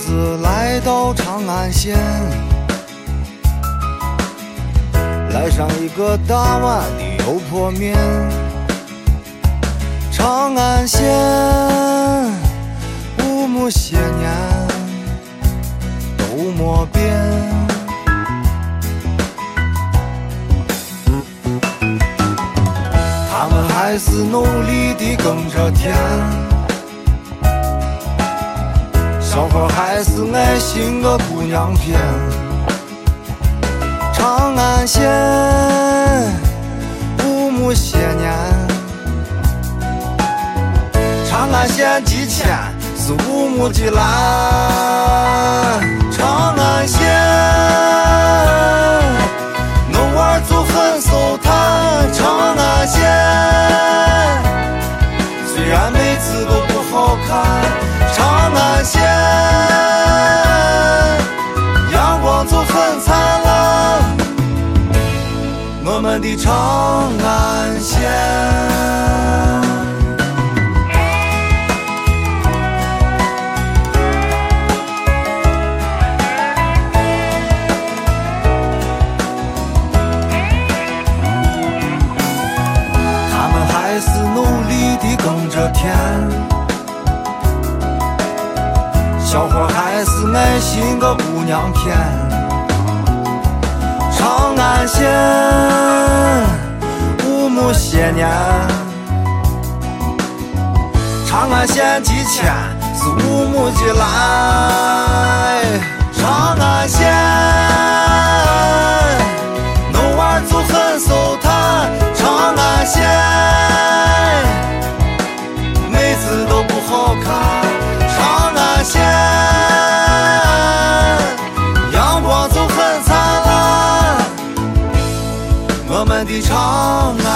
子来到长安县，来上一个大碗的油泼面。长安县，五么些年都没变。他们还是努力地耕着田。小伙还是爱心个姑娘片。长安县，五亩些年。长安县几千是五亩的蓝。的长安县。他们还是努力地耕着田，小伙还是爱心个姑娘片。安县，五亩些年。长安县几千是五亩的来。的长安。